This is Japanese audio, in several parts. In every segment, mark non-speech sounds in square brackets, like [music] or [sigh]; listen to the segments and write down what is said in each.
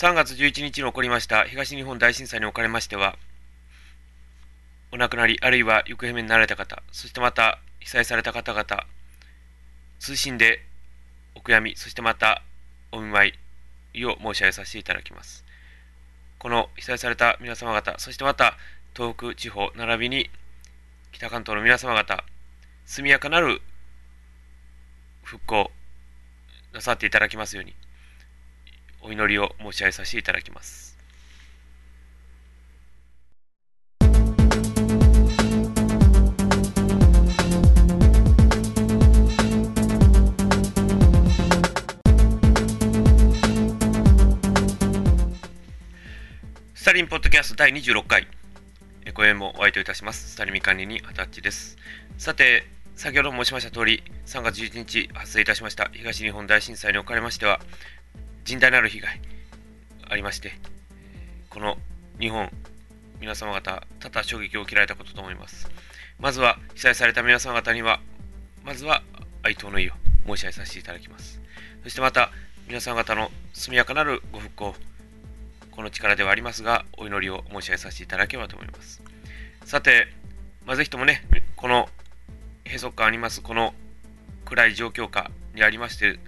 3月11日に起こりました東日本大震災におかれましては、お亡くなり、あるいは行方不明になられた方、そしてまた被災された方々、通信でお悔やみ、そしてまたお見舞いを申し上げさせていただきます。この被災された皆様方、そしてまた東北地方、並びに北関東の皆様方、速やかなる復興なさっていただきますように、お祈りを申し上げさせていただきます。スタリンポッドキャスト第26回、ご縁もお相手いたします。スタリミ管理にアタッチです。さて、先ほど申しました通り、3月11日発生いたしました東日本大震災におかれましては、甚大なる被害ありまして、この日本、皆様方、多々衝撃を受けられたことと思います。まずは、被災された皆様方には、まずは哀悼の意を申し上げさせていただきます。そしてまた、皆様方の速やかなるご復興、この力ではありますが、お祈りを申し上げさせていただければと思います。さて、まあ、ぜひともね、この閉塞感あります、この暗い状況下にありまして、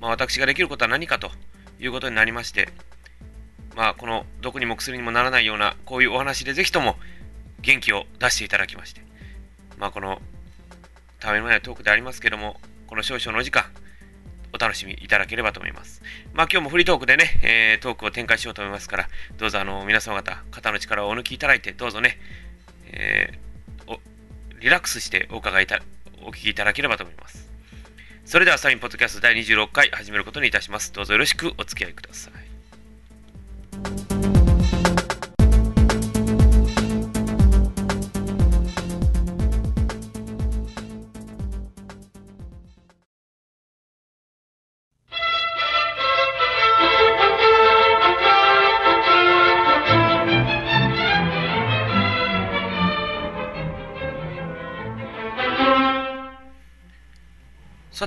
まあ、私ができることは何かということになりまして、まあ、この毒にも薬にもならないようなこういうお話でぜひとも元気を出していただきまして、まあ、このためのないトークでありますけども、この少々のお時間、お楽しみいただければと思います。まあ今日もフリートークでね、えー、トークを展開しようと思いますから、どうぞあの皆様方、肩の力をお抜きいただいて、どうぞね、えー、リラックスしてお伺いた、お聞きいただければと思います。それではサインポッドキャスト第26回始めることにいたします。どうぞよろしくお付き合いください。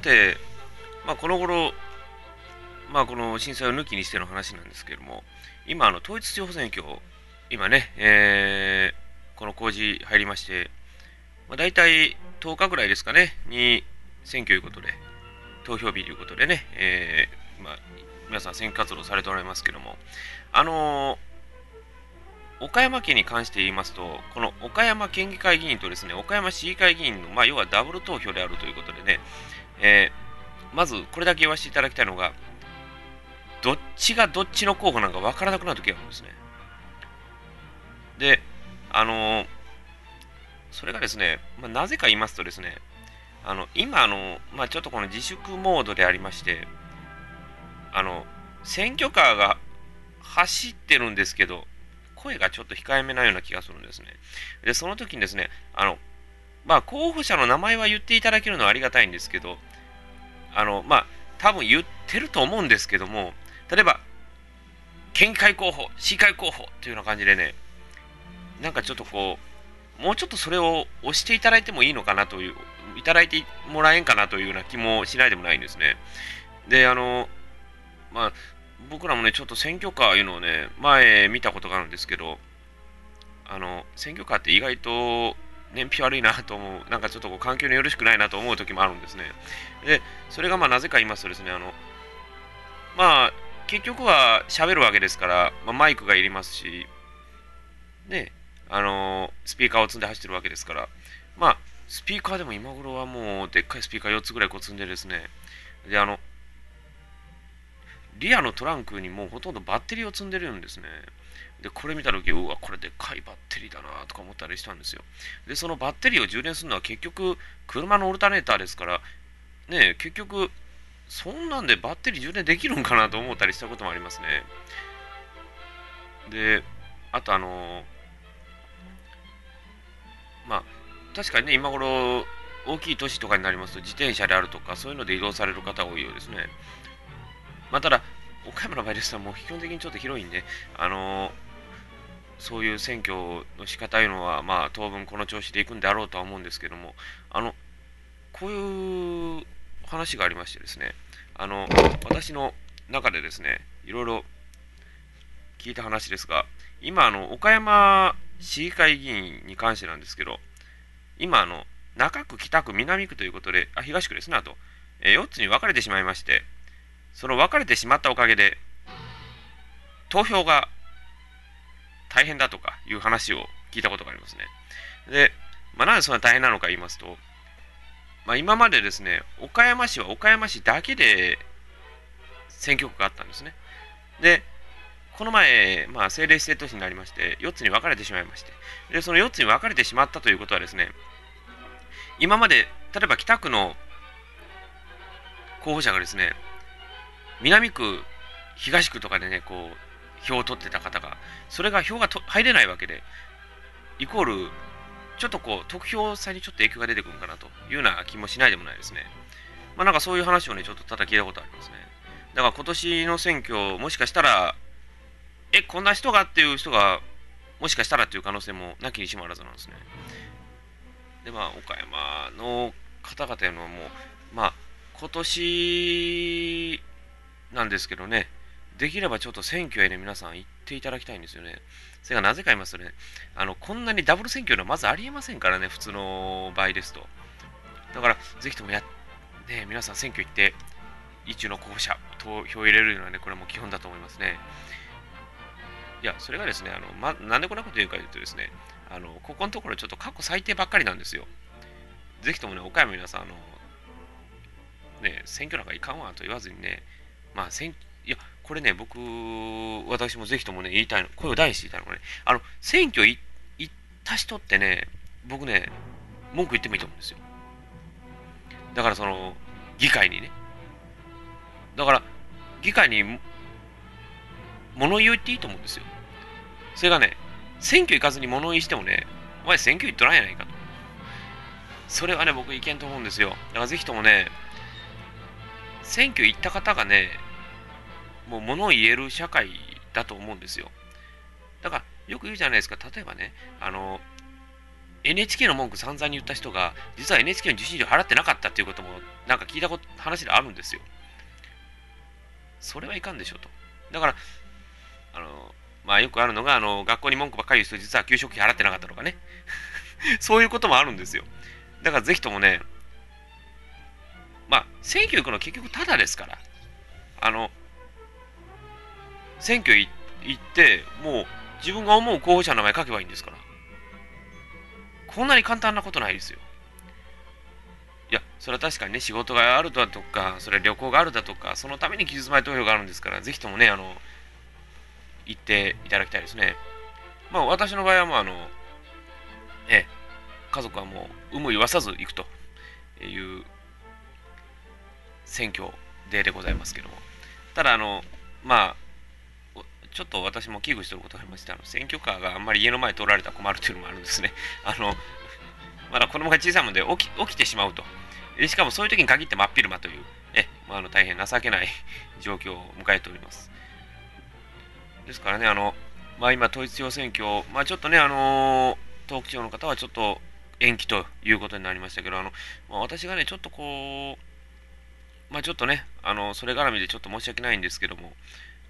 さて、まあ、この頃、まあ、この震災を抜きにしての話なんですけれども、今、あの統一地方選挙、今ね、えー、この工事入りまして、まあ、大体10日ぐらいですかね、に選挙ということで、投票日ということでね、えー、まあ、皆さん選挙活動されておられますけども、あのー、岡山県に関して言いますと、この岡山県議会議員とですね、岡山市議会議員の、まあ、要はダブル投票であるということでね、えー、まずこれだけ言わせていただきたいのが、どっちがどっちの候補なんか分からなくなるときがあるんですね。で、あのー、それがですね、まあ、なぜか言いますとですね、あの今あの、まあ、ちょっとこの自粛モードでありまして、あの選挙カーが走ってるんですけど、声がちょっと控えめなような気がするんですね。で、その時にですね、あのまあ、候補者の名前は言っていただけるのはありがたいんですけど、あの、まあ、多分言ってると思うんですけども、例えば、県会候補、市議会候補というような感じでね、なんかちょっとこう、もうちょっとそれを押していただいてもいいのかなという、いただいてもらえんかなというような気もしないでもないんですね。で、あの、まあ、僕らもね、ちょっと選挙カーいうのをね、前見たことがあるんですけど、あの、選挙カーって意外と燃費悪いなと思う、なんかちょっとこう環境によろしくないなと思う時もあるんですね。で、それがまあなぜか言いますとですね、あの、まあ、結局は喋るわけですから、まあ、マイクがいりますし、ね、あのスピーカーを積んで走ってるわけですから、まあ、スピーカーでも今頃はもうでっかいスピーカー4つぐらいこう積んでですね、で、あの、リアのトランクにもうほとんどバッテリーを積んでるんですね。で、これ見たとき、うわ、これでっかいバッテリーだなとか思ったりしたんですよ。で、そのバッテリーを充電するのは結局、車のオルタネーターですから、ね、結局、そんなんでバッテリー充電できるんかなと思ったりしたこともありますね。で、あとあのまあ、確かにね、今頃、大きい都市とかになりますと、自転車であるとか、そういうので移動される方が多いようですね。まあ、ただ、岡山の場合ですと、もう基本的にちょっと広いんで、あのーそういう選挙の仕方いうのは、まあ、当分この調子でいくんであろうとは思うんですけども、あの、こういう話がありましてですね、あの、私の中でですね、いろいろ聞いた話ですが、今、あの、岡山市議会議員に関してなんですけど、今、あの、中区、北区、南区ということで、あ、東区ですね、あと、えー、4つに分かれてしまいまして、その分かれてしまったおかげで、投票が大変だとかいう話を聞いたことがありますね。で、まあ、なぜそんな大変なのか言いますと、まあ、今までですね、岡山市は岡山市だけで選挙区があったんですね。で、この前、まあ、政令指定都市になりまして、4つに分かれてしまいまして、で、その4つに分かれてしまったということはですね、今まで、例えば北区の候補者がですね、南区、東区とかでね、こう、票を取ってた方が、それが票が入れないわけで、イコール、ちょっとこう、得票差にちょっと影響が出てくるかなというような気もしないでもないですね。まあなんかそういう話をね、ちょっとただ聞いたことありますね。だから今年の選挙、もしかしたら、え、こんな人がっていう人が、もしかしたらっていう可能性もなきにしもあらずなんですね。で、まあ、岡山の方々のもう、まあ、今年なんですけどね、できればちょっと選挙へね、皆さん行っていただきたいんですよね。それがなぜか言いますとね、あの、こんなにダブル選挙のはまずありえませんからね、普通の場合ですと。だから、ぜひともや、ね、皆さん選挙行って、一応の候補者、投票入れるのはね、これも基本だと思いますね。いや、それがですね、あのま、なんでこんなこと言うかというとですね、あのここのところちょっと過去最低ばっかりなんですよ。ぜひともね、岡山皆さん、あの、ね、選挙なんかいかんわと言わずにね、まあ、選いや、これね、僕、私もぜひともね、言いたいの、声を大にして言いたいのがね、あの、選挙行った人ってね、僕ね、文句言ってもいいと思うんですよ。だからその、議会にね。だから、議会に物言いっていいと思うんですよ。それがね、選挙行かずに物言いしてもね、お前選挙行っとらんやないかと。それはね、僕意見と思うんですよ。だからぜひともね、選挙行った方がね、もう物を言える社会だと思うんですよ。だから、よく言うじゃないですか、例えばね、あの、NHK の文句散々に言った人が、実は NHK の受信料払ってなかったっていうことも、なんか聞いたこと話であるんですよ。それはいかんでしょうと。だから、あの、まあよくあるのが、あの、学校に文句ばっかり言う人、実は給食費払ってなかったとかね。[laughs] そういうこともあるんですよ。だからぜひともね、まあ、選挙行くの結局ただですから、あの、選挙行って、もう自分が思う候補者の名前書けばいいんですから。こんなに簡単なことないですよ。いや、それは確かにね、仕事があるだとか、それは旅行があるだとか、そのために期日前投票があるんですから、ぜひともね、あの、行っていただきたいですね。まあ、私の場合はもう、あの、ええ、家族はもう、有無言わさず行くという選挙ででございますけども。ただ、あの、まあ、ちょっと私も危惧してることがありまして、あの選挙カーがあんまり家の前通られたら困るというのもあるんですね。[laughs] あの、まだ子供が小さいので起き起きてしまうとで。しかもそういう時に限って真っ昼間という、え、まあ、あの大変情けない状況を迎えております。ですからね、あの、まあ、今、統一地方選挙、まあ、ちょっとね、あの東北地方の方はちょっと延期ということになりましたけど、あのまあ、私がね、ちょっとこう、まあ、ちょっとね、あのそれ絡みでちょっと申し訳ないんですけども、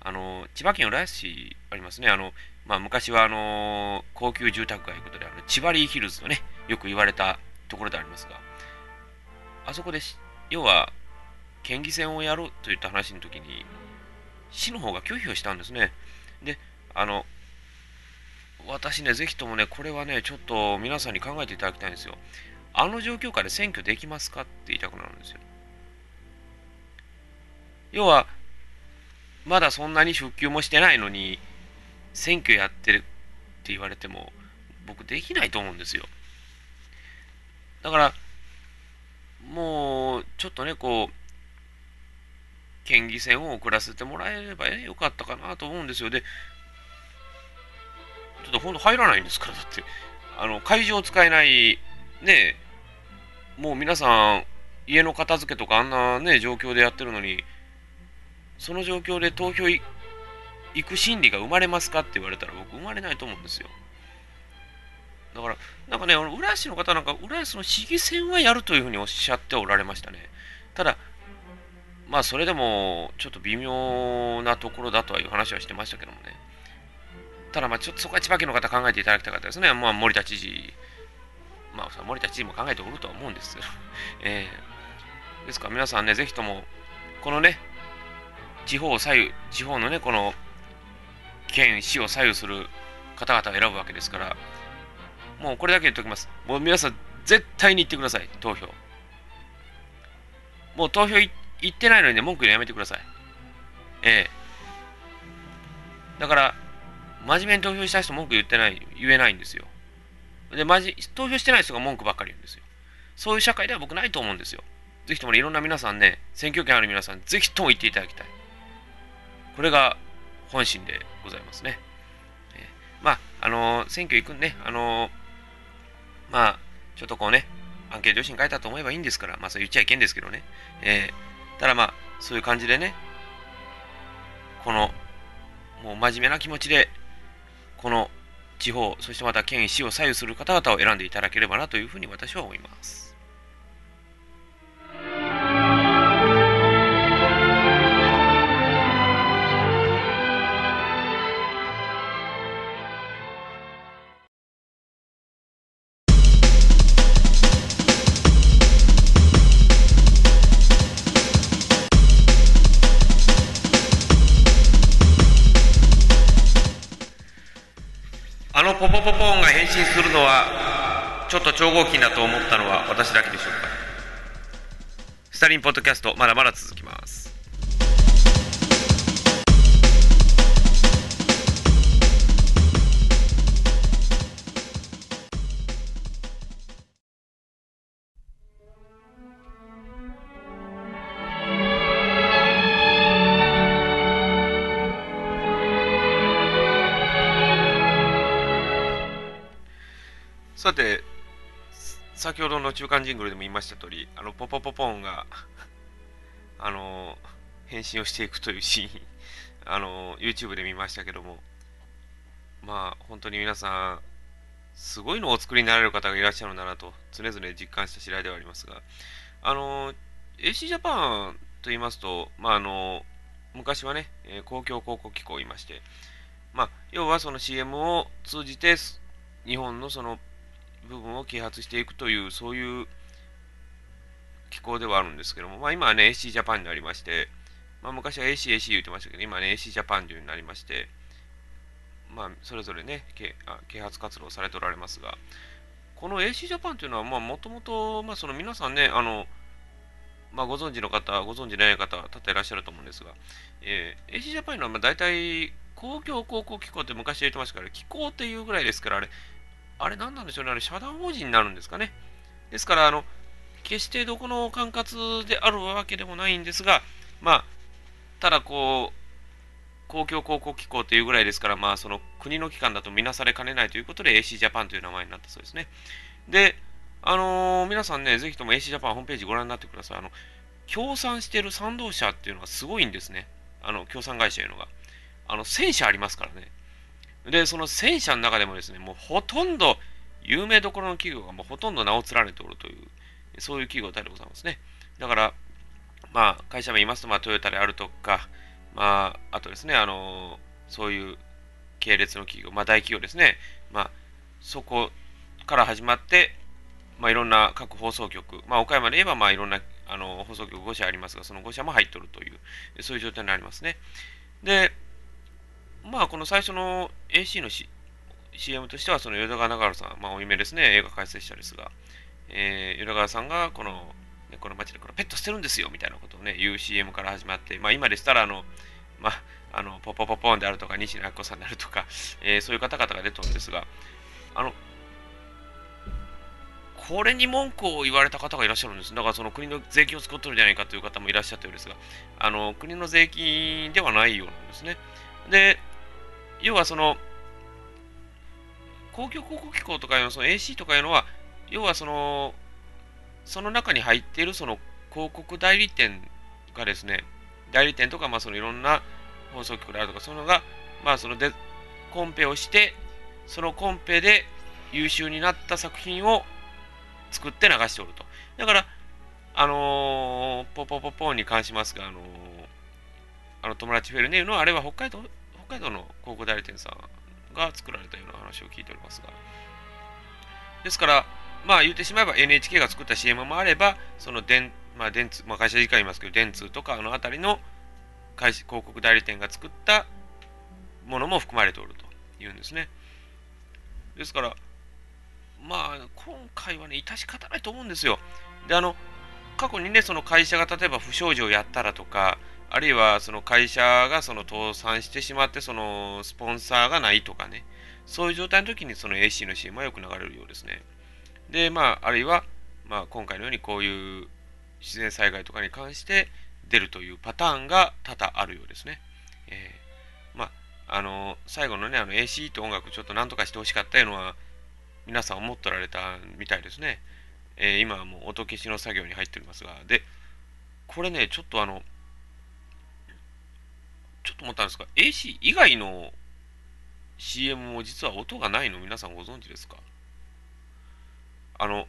あの千葉県浦安市ありますね、あのまあ、昔はあの高級住宅街ということで、あの千葉リーヒルズとね、よく言われたところでありますが、あそこで、要は、県議選をやるといった話の時に、市の方が拒否をしたんですね。で、あの、私ね、ぜひともね、これはね、ちょっと皆さんに考えていただきたいんですよ。あの状況下で選挙できますかって言いたくなるんですよ。要は、まだそんなに復旧もしてないのに、選挙やってるって言われても、僕できないと思うんですよ。だから、もう、ちょっとね、こう、県議選を送らせてもらえればよかったかなと思うんですよ。で、ちょっと本当入らないんですから、だって。あの、会場使えない、ねもう皆さん、家の片付けとかあんなね、状況でやってるのに、その状況で投票行く心理が生まれますかって言われたら僕生まれないと思うんですよ。だから、なんかね、浦安市の方なんか、浦安の市議選はやるというふうにおっしゃっておられましたね。ただ、まあ、それでも、ちょっと微妙なところだとはいう話はしてましたけどもね。ただまあちょっとそこは千葉県の方考えていただきたかったですね。まあ森田知事、まあ森田知事も考えておるとは思うんですけど、[laughs] えー、ですから皆さんね、ぜひとも、このね、地方左右、地方のね、この県、市を左右する方々を選ぶわけですから、もうこれだけ言っておきます。もう皆さん、絶対に行ってください、投票。もう投票行ってないのにね、文句言うのやめてください。ええだから、真面目に投票した人文句言ってない、言えないんですよ。で、まじ、投票してない人が文句ばっかり言うんですよ。そういう社会では僕ないと思うんですよ。ぜひとも、ね、いろんな皆さんね、選挙権ある皆さん、ぜひとも言っていただきたい。これが本心でございますね。えー、まあ、あのー、選挙行くんね、あのー、まあ、ちょっとこうね、アンケート用紙に書いたと思えばいいんですから、まあ、そう言っちゃいけんですけどね。えー、ただまあ、そういう感じでね、この、もう真面目な気持ちで、この地方、そしてまた県、市を左右する方々を選んでいただければなというふうに私は思います。はちょっと超合金だと思ったのは私だけでしょうか。スタリンポッドキャストまだまだ続きます。さて、先ほどの中間ジングルでも言いました通り、あの、ポポポポンが [laughs] あの、変身をしていくというシーン、[laughs] あの、YouTube で見ましたけども、まあ、本当に皆さん、すごいのをお作りになられる方がいらっしゃるんだなと、常々実感した次第ではありますが、あの、AC ジャパンと言いますと、まあ、あの、昔はね、え公共広告機構いまして、まあ、要はその CM を通じて、日本のその部分を啓発していくという、そういう機構ではあるんですけども、まあ、今はね、AC ジャパンになりまして、まあ、昔は AC、AC 言ってましたけど、今ね、AC ジャパンというようになりまして、まあ、それぞれね、啓発活動をされておられますが、この AC ジャパンというのは、まあ、もともと、まあ、その皆さんね、あの、まあ、ご存知の方、ご存知ない方、多々いらっしゃると思うんですが、えー、AC ジャパンのは、まあ、大体、公共広告機構って昔言ってましたから、機構っていうぐらいですから、あれ、あれ何なんでしょうね、あれ社団法人になるんですかね。ですから、あの、決してどこの管轄であるわけでもないんですが、まあ、ただこう、公共広告機構というぐらいですから、まあ、その国の機関だと見なされかねないということで AC ジャパンという名前になったそうですね。で、あのー、皆さんね、ぜひとも AC ジャパンホームページご覧になってください。あの、協賛してる賛同者っていうのがすごいんですね。あの、協賛会社いうのが。あの、1000社ありますからね。で、その戦車の中でもですね、もうほとんど、有名どころの企業がもうほとんど名を連ねておるという、そういう企業体でございますね。だから、まあ、会社名言いますと、まあ、トヨタであるとか、まあ、あとですね、あの、そういう系列の企業、まあ、大企業ですね。まあ、そこから始まって、まあ、いろんな各放送局、まあ、岡山で言えば、まあ、いろんなあの放送局5社ありますが、その5社も入っとるという、そういう状態になりますね。で、まあ、この最初の AC の、C、CM としては、その淀川長原さん、まあ、お夢ですね、映画解説者ですが、えー、淀川さんがこの、ね、この街でこのペット捨てるんですよみたいなことをね、言う CM から始まって、まあ、今でしたら、あの、まあ、あのポポポポンであるとか、西野明子さんであるとか、えー、そういう方々が出てるんですが、あの、これに文句を言われた方がいらっしゃるんです。だからその国の税金を作ってるんじゃないかという方もいらっしゃったようですが、あの国の税金ではないようなんですね。で、要はその、公共広告機構とかいうの、その AC とかいうのは、要はその、その中に入っているその広告代理店がですね、代理店とか、まあそのいろんな放送局であるとか、そのが、まあそので、コンペをして、そのコンペで優秀になった作品を作って流しておると。だから、あのー、ポポポポンに関しますが、あのー、あの友達フェルネーのあれは北海道海道の広告代理店さんが作られたような話を聞いておりますが。ですから、まあ言ってしまえば NHK が作った CM もあれば、その電、まあ電通、まあ会社時間言いますけど、電通とかあの辺りの会広告代理店が作ったものも含まれておるというんですね。ですから、まあ今回はね、致し方ないと思うんですよ。で、あの、過去にね、その会社が例えば不祥事をやったらとか、あるいはその会社がその倒産してしまって、そのスポンサーがないとかね、そういう状態の時にその AC の CM はよく流れるようですね。で、まあ、あるいは、まあ、今回のようにこういう自然災害とかに関して出るというパターンが多々あるようですね。えー、まあ、あの、最後のね、あの AC と音楽ちょっと何とかしてほしかったいうのは、皆さん思ってられたみたいですね。えー、今はもう音消しの作業に入っておりますが、で、これね、ちょっとあの、と思ったんですが、AC 以外の CM も実は音がないの？皆さんご存知ですか？あの、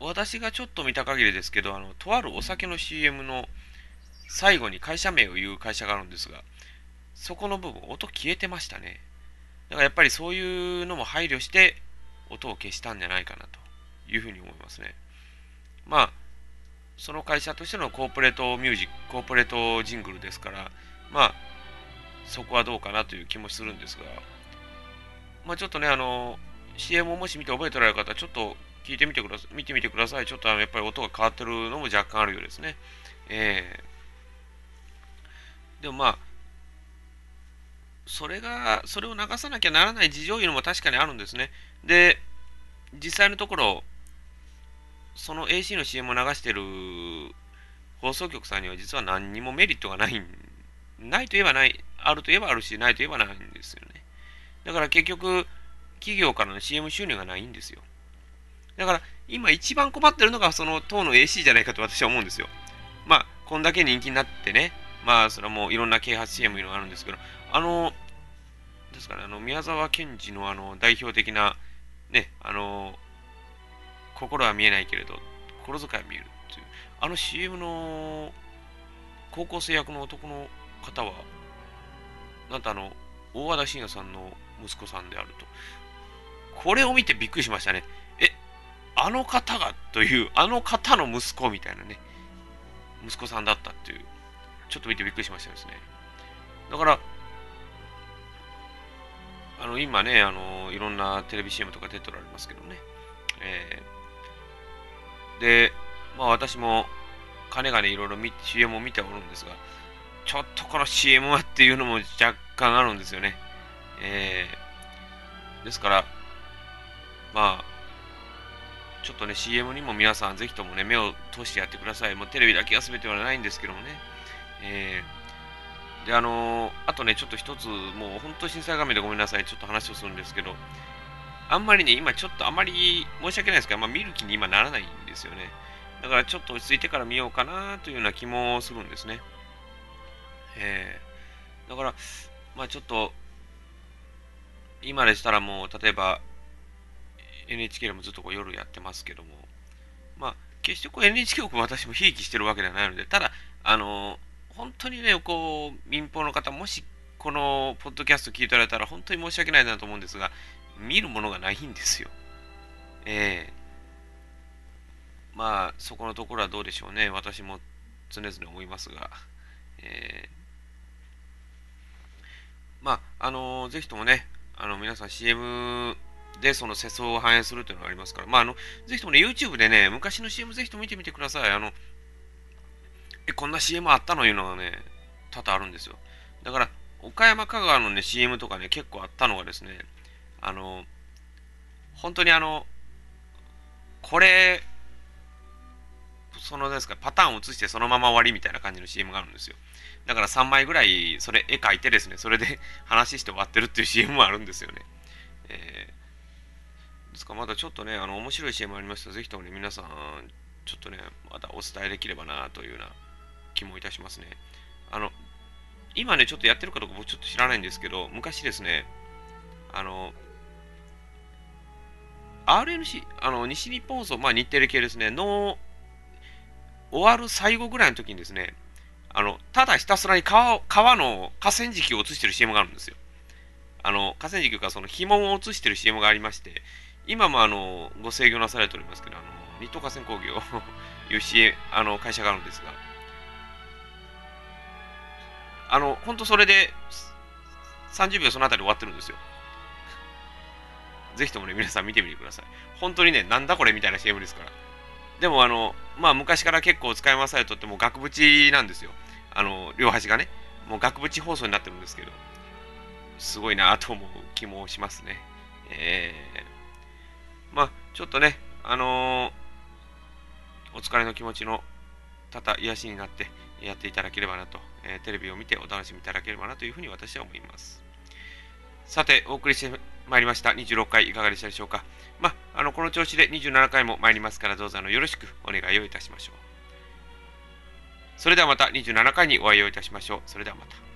私がちょっと見た限りですけど、あの、とあるお酒の CM の最後に会社名を言う会社があるんですが、そこの部分、音消えてましたね。だからやっぱりそういうのも配慮して音を消したんじゃないかなというふうに思いますね。まあ、その会社としてのコーポレートミュージック、コーポレートジングルですから、まあ、そこはどうかなという気もするんですが、まあちょっとね、あの、CM をもし見て覚えておられる方、ちょっと聞いてみてください。見てみてください。ちょっとあのやっぱり音が変わってるのも若干あるようですね。えー、でもまあ、それが、それを流さなきゃならない事情いうのも確かにあるんですね。で、実際のところ、その AC の CM を流してる放送局さんには実は何にもメリットがないん、ないといえばない、あるといえばあるし、ないといえばないんですよね。だから結局、企業からの CM 収入がないんですよ。だから、今一番困ってるのがその党の AC じゃないかと私は思うんですよ。まあ、こんだけ人気になってね、まあ、それはもういろんな啓発 CM いうのがあるんですけど、あの、ですかね、あの、宮沢賢治のあの、代表的な、ね、あの、心は見えないけれど、心遣いは見えるっていう、あの CM の高校生役の男の方は、なんとあの、大和田晋也さんの息子さんであると。これを見てびっくりしましたね。え、あの方がという、あの方の息子みたいなね、息子さんだったっていう、ちょっと見てびっくりしましたですね。だから、あの、今ね、あの、いろんなテレビ CM とか出ておられますけどね。えー、で、まあ私も、かねがねいろいろ CM を見ておるんですが、ちょっとこの CM はっていうのも若干あるんですよね。えー、ですから、まあ、ちょっとね、CM にも皆さんぜひともね、目を通してやってください。もうテレビだけが全てはないんですけどもね。えー、で、あのー、あとね、ちょっと一つ、もう本当震災画面でごめんなさい。ちょっと話をするんですけど、あんまりね、今ちょっとあまり申し訳ないですけど、まあ、見る気に今ならないんですよね。だからちょっと落ち着いてから見ようかなというような気もするんですね。えー、だから、まあちょっと、今でしたらもう、例えば、NHK でもずっとこう夜やってますけども、まあ、決してこう NHK を私もひいきしてるわけではないので、ただ、あの、本当にね、こう、民放の方、もしこのポッドキャスト聞いておられたら本当に申し訳ないなと思うんですが、見るものがないんですよ。ええー、まあ、そこのところはどうでしょうね。私も常々思いますが、えー、まあ、あのー、ぜひともね、あの、皆さん CM で、その世相を反映するというのがありますから、まあ、あの、ぜひともね、YouTube でね、昔の CM ぜひとも見てみてください。あの、え、こんな CM あったのいうのがね、多々あるんですよ。だから、岡山香川のね、CM とかね、結構あったのがですね、あの、本当にあの、これ、そのですか、パターンを映してそのまま終わりみたいな感じの CM があるんですよ。だから3枚ぐらい、それ絵描いてですね、それで [laughs] 話して終わってるっていう CM もあるんですよね。えー、ですからまだちょっとね、あの、面白い CM ありましたら、ぜひともね、皆さん、ちょっとね、またお伝えできればなというような気もいたしますね。あの、今ね、ちょっとやってるかどうか僕ちょっと知らないんですけど、昔ですね、あの、RNC、あの、西日本放送、まあ日テレ系ですね、の、終わる最後ぐらいの時にですね、あの、ただひたすらに川川の河川敷を映してる CM があるんですよ。あの、河川敷がその紐を移してる CM がありまして、今もあの、ご制御なされておりますけど、あの、日東河川工業 [laughs] いう CM、あの、会社があるんですが、あの、本当それで、30秒そのあたり終わってるんですよ。ぜひともね、皆さん見てみてください。本当にね、なんだこれみたいな CM ですから。でも、あの、まあ、昔から結構使い回されとっても額縁なんですよ。あの、両端がね。もう額縁放送になってるんですけど、すごいなと思う気もしますね。えー、まあ、ちょっとね、あのー、お疲れの気持ちの多々癒しになってやっていただければなと、えー、テレビを見てお楽しみいただければなというふうに私は思います。さて、お送りしてまいりました26回いかがでしたでしょうか？まあ、あの、この調子で27回も参りますから、どうぞあのよろしくお願いをいたしましょう。それではまた27回にお会いをいたしましょう。それではまた。